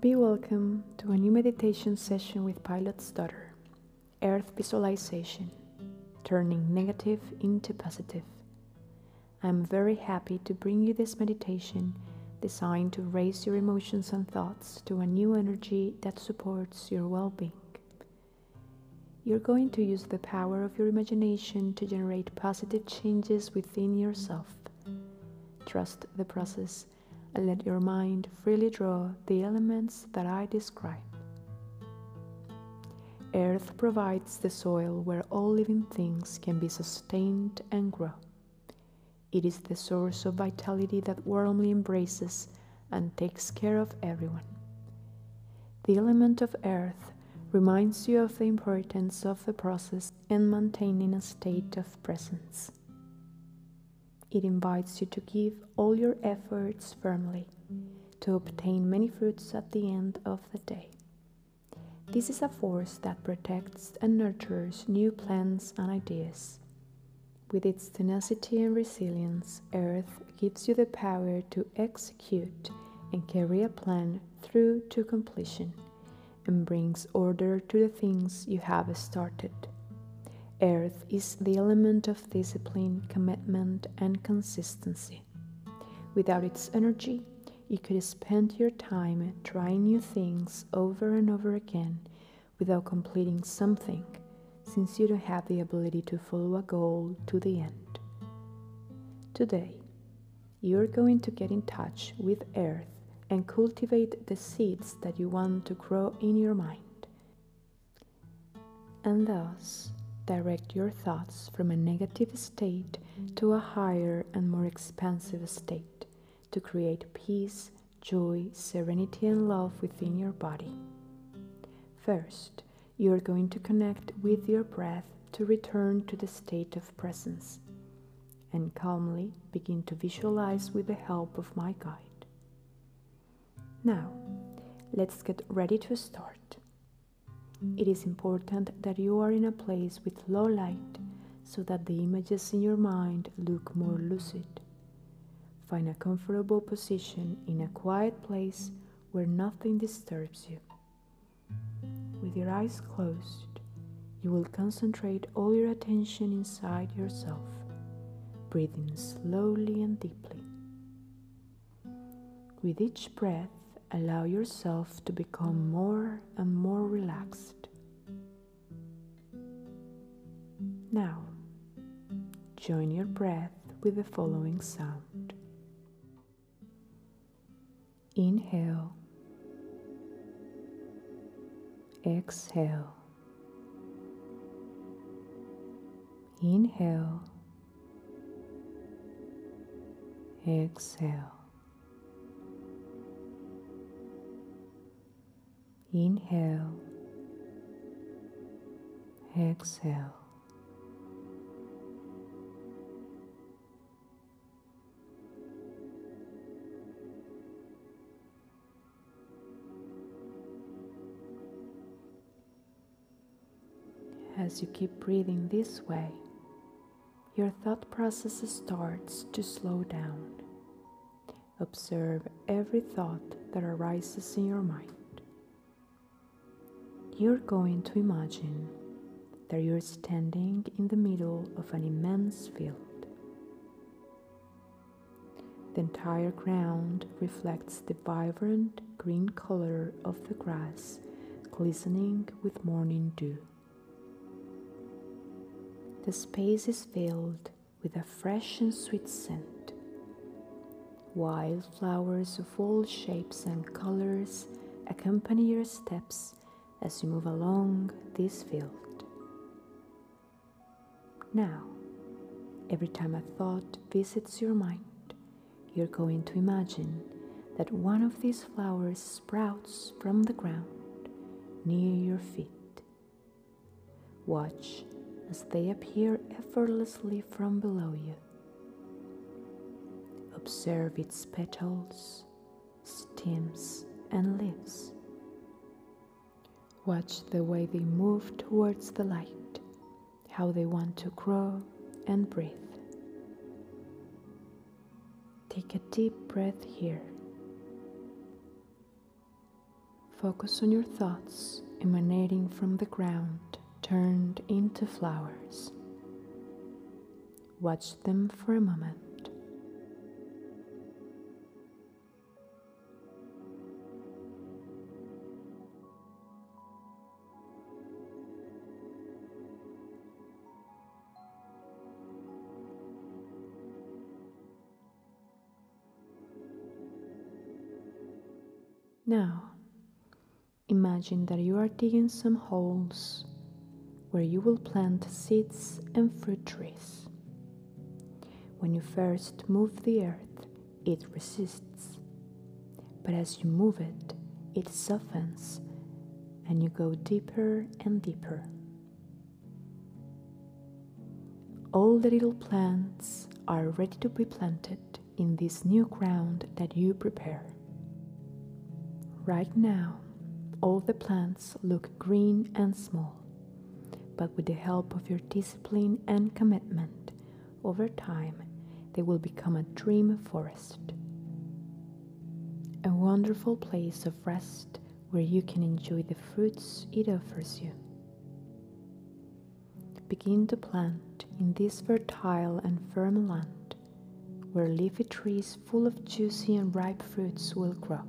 Be welcome to a new meditation session with Pilot's Daughter, Earth Visualization, turning negative into positive. I'm very happy to bring you this meditation designed to raise your emotions and thoughts to a new energy that supports your well being. You're going to use the power of your imagination to generate positive changes within yourself. Trust the process and let your mind freely draw the elements that I describe. Earth provides the soil where all living things can be sustained and grow. It is the source of vitality that warmly embraces and takes care of everyone. The element of earth reminds you of the importance of the process and maintaining a state of presence. It invites you to give all your efforts firmly to obtain many fruits at the end of the day. This is a force that protects and nurtures new plans and ideas. With its tenacity and resilience, Earth gives you the power to execute and carry a plan through to completion and brings order to the things you have started. Earth is the element of discipline, commitment, and consistency. Without its energy, you could spend your time trying new things over and over again without completing something, since you don't have the ability to follow a goal to the end. Today, you're going to get in touch with Earth and cultivate the seeds that you want to grow in your mind. And thus, direct your thoughts from a negative state to a higher and more expansive state to create peace, joy, serenity, and love within your body. First, you are going to connect with your breath to return to the state of presence and calmly begin to visualize with the help of my guide. Now, let's get ready to start. It is important that you are in a place with low light so that the images in your mind look more lucid. Find a comfortable position in a quiet place where nothing disturbs you. With your eyes closed, you will concentrate all your attention inside yourself, breathing slowly and deeply. With each breath, allow yourself to become more and more relaxed. Now, join your breath with the following sound. Inhale, exhale, inhale, exhale. Inhale, exhale. As you keep breathing this way, your thought process starts to slow down. Observe every thought that arises in your mind you're going to imagine that you're standing in the middle of an immense field. The entire ground reflects the vibrant green color of the grass glistening with morning dew. The space is filled with a fresh and sweet scent. Wildflowers of all shapes and colors accompany your steps as you move along this field. Now, every time a thought visits your mind, you're going to imagine that one of these flowers sprouts from the ground near your feet. Watch as they appear effortlessly from below you. Observe its petals, stems, and leaves. Watch the way they move towards the light, how they want to grow and breathe. Take a deep breath here. Focus on your thoughts emanating from the ground turned into flowers. Watch them for a moment. Now, imagine that you are digging some holes where you will plant seeds and fruit trees. When you first move the earth, it resists. But as you move it, it softens and you go deeper and deeper. All the little plants are ready to be planted in this new ground that you prepare. Right now, all the plants look green and small, but with the help of your discipline and commitment, over time they will become a dream forest. A wonderful place of rest where you can enjoy the fruits it offers you. Begin to plant in this fertile and firm land where leafy trees full of juicy and ripe fruits will grow.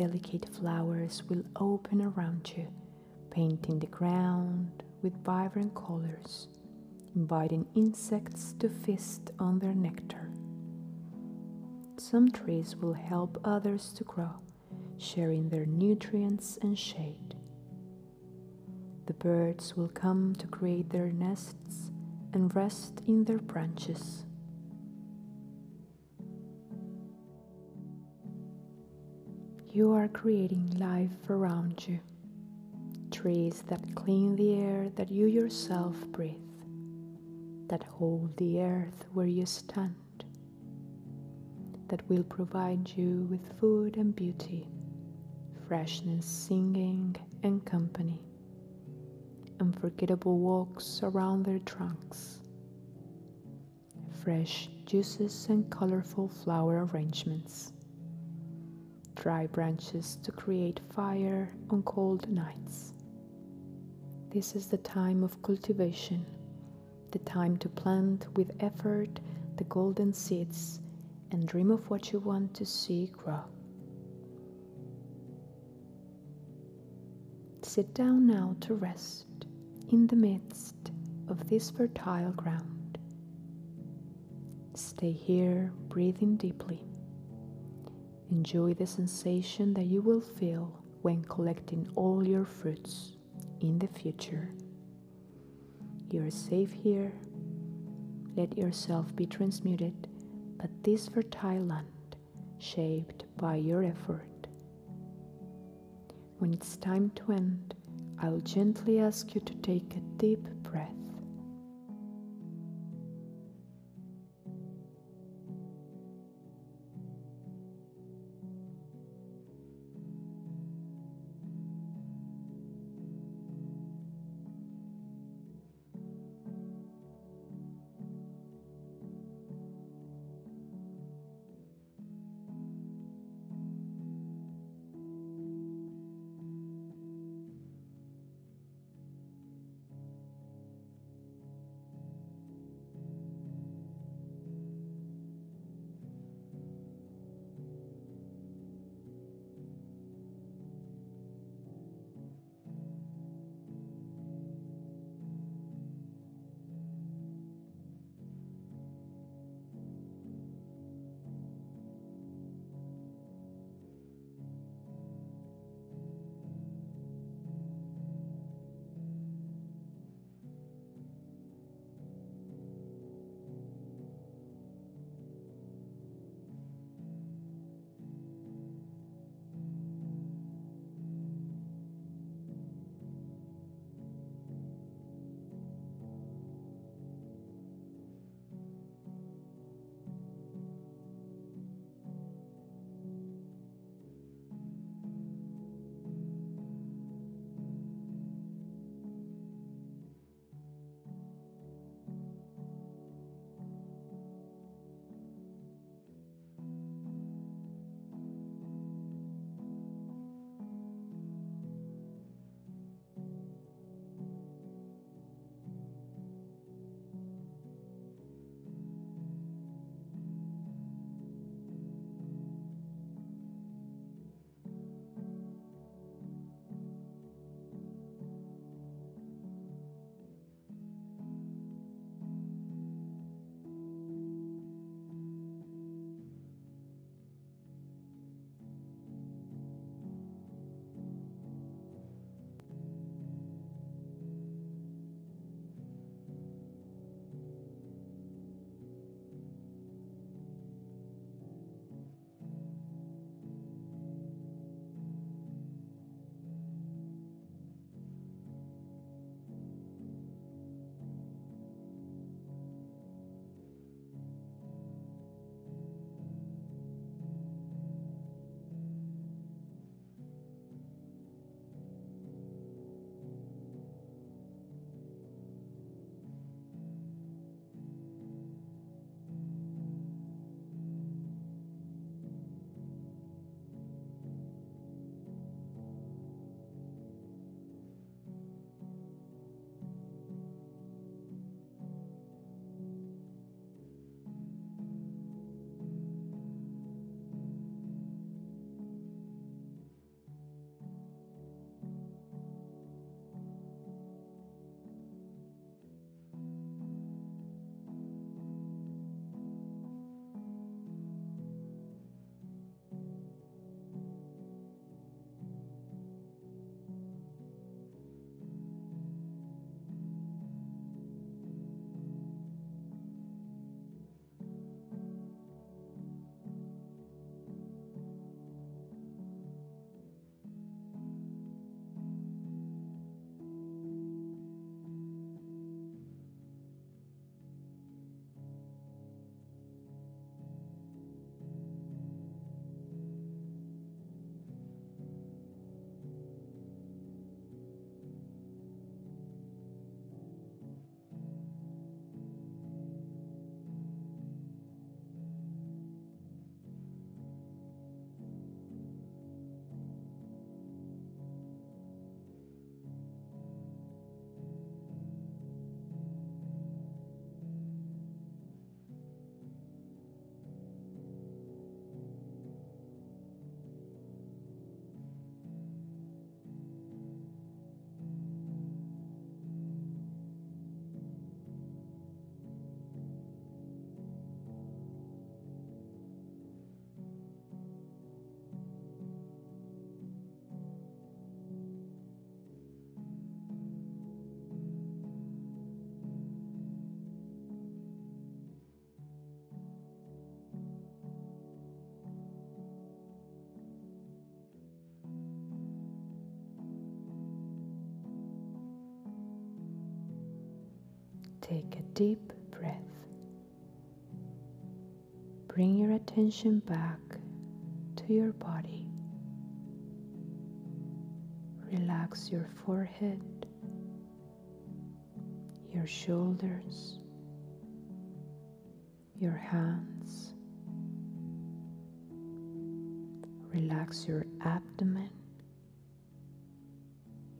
Delicate flowers will open around you, painting the ground with vibrant colors inviting insects to feast on their nectar. Some trees will help others to grow, sharing their nutrients and shade. The birds will come to create their nests and rest in their branches. You are creating life around you, trees that clean the air that you yourself breathe that hold the earth where you stand, that will provide you with food and beauty, freshness, singing, and company, unforgettable walks around their trunks, fresh juices and colorful flower arrangements, dry branches to create fire on cold nights. This is the time of cultivation the time to plant with effort the golden seeds and dream of what you want to see grow. Sit down now to rest in the midst of this fertile ground. Stay here, breathing deeply. Enjoy the sensation that you will feel when collecting all your fruits in the future. You are safe here. Let yourself be transmuted, but this fertile land, shaped by your effort. When it's time to end, I'll gently ask you to take a deep breath. Take a deep breath. Bring your attention back to your body. Relax your forehead, your shoulders, your hands. Relax your abdomen,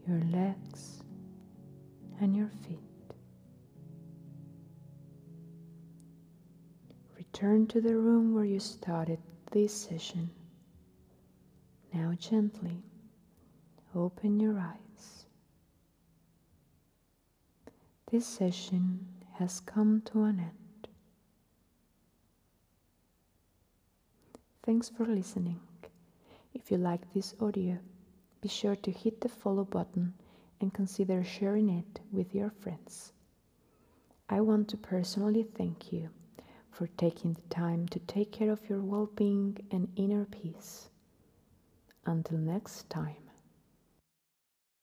your legs, and your feet. Return to the room where you started this session. Now, gently open your eyes. This session has come to an end. Thanks for listening. If you like this audio, be sure to hit the follow button and consider sharing it with your friends. I want to personally thank you for taking the time to take care of your well being and inner peace. Until next time.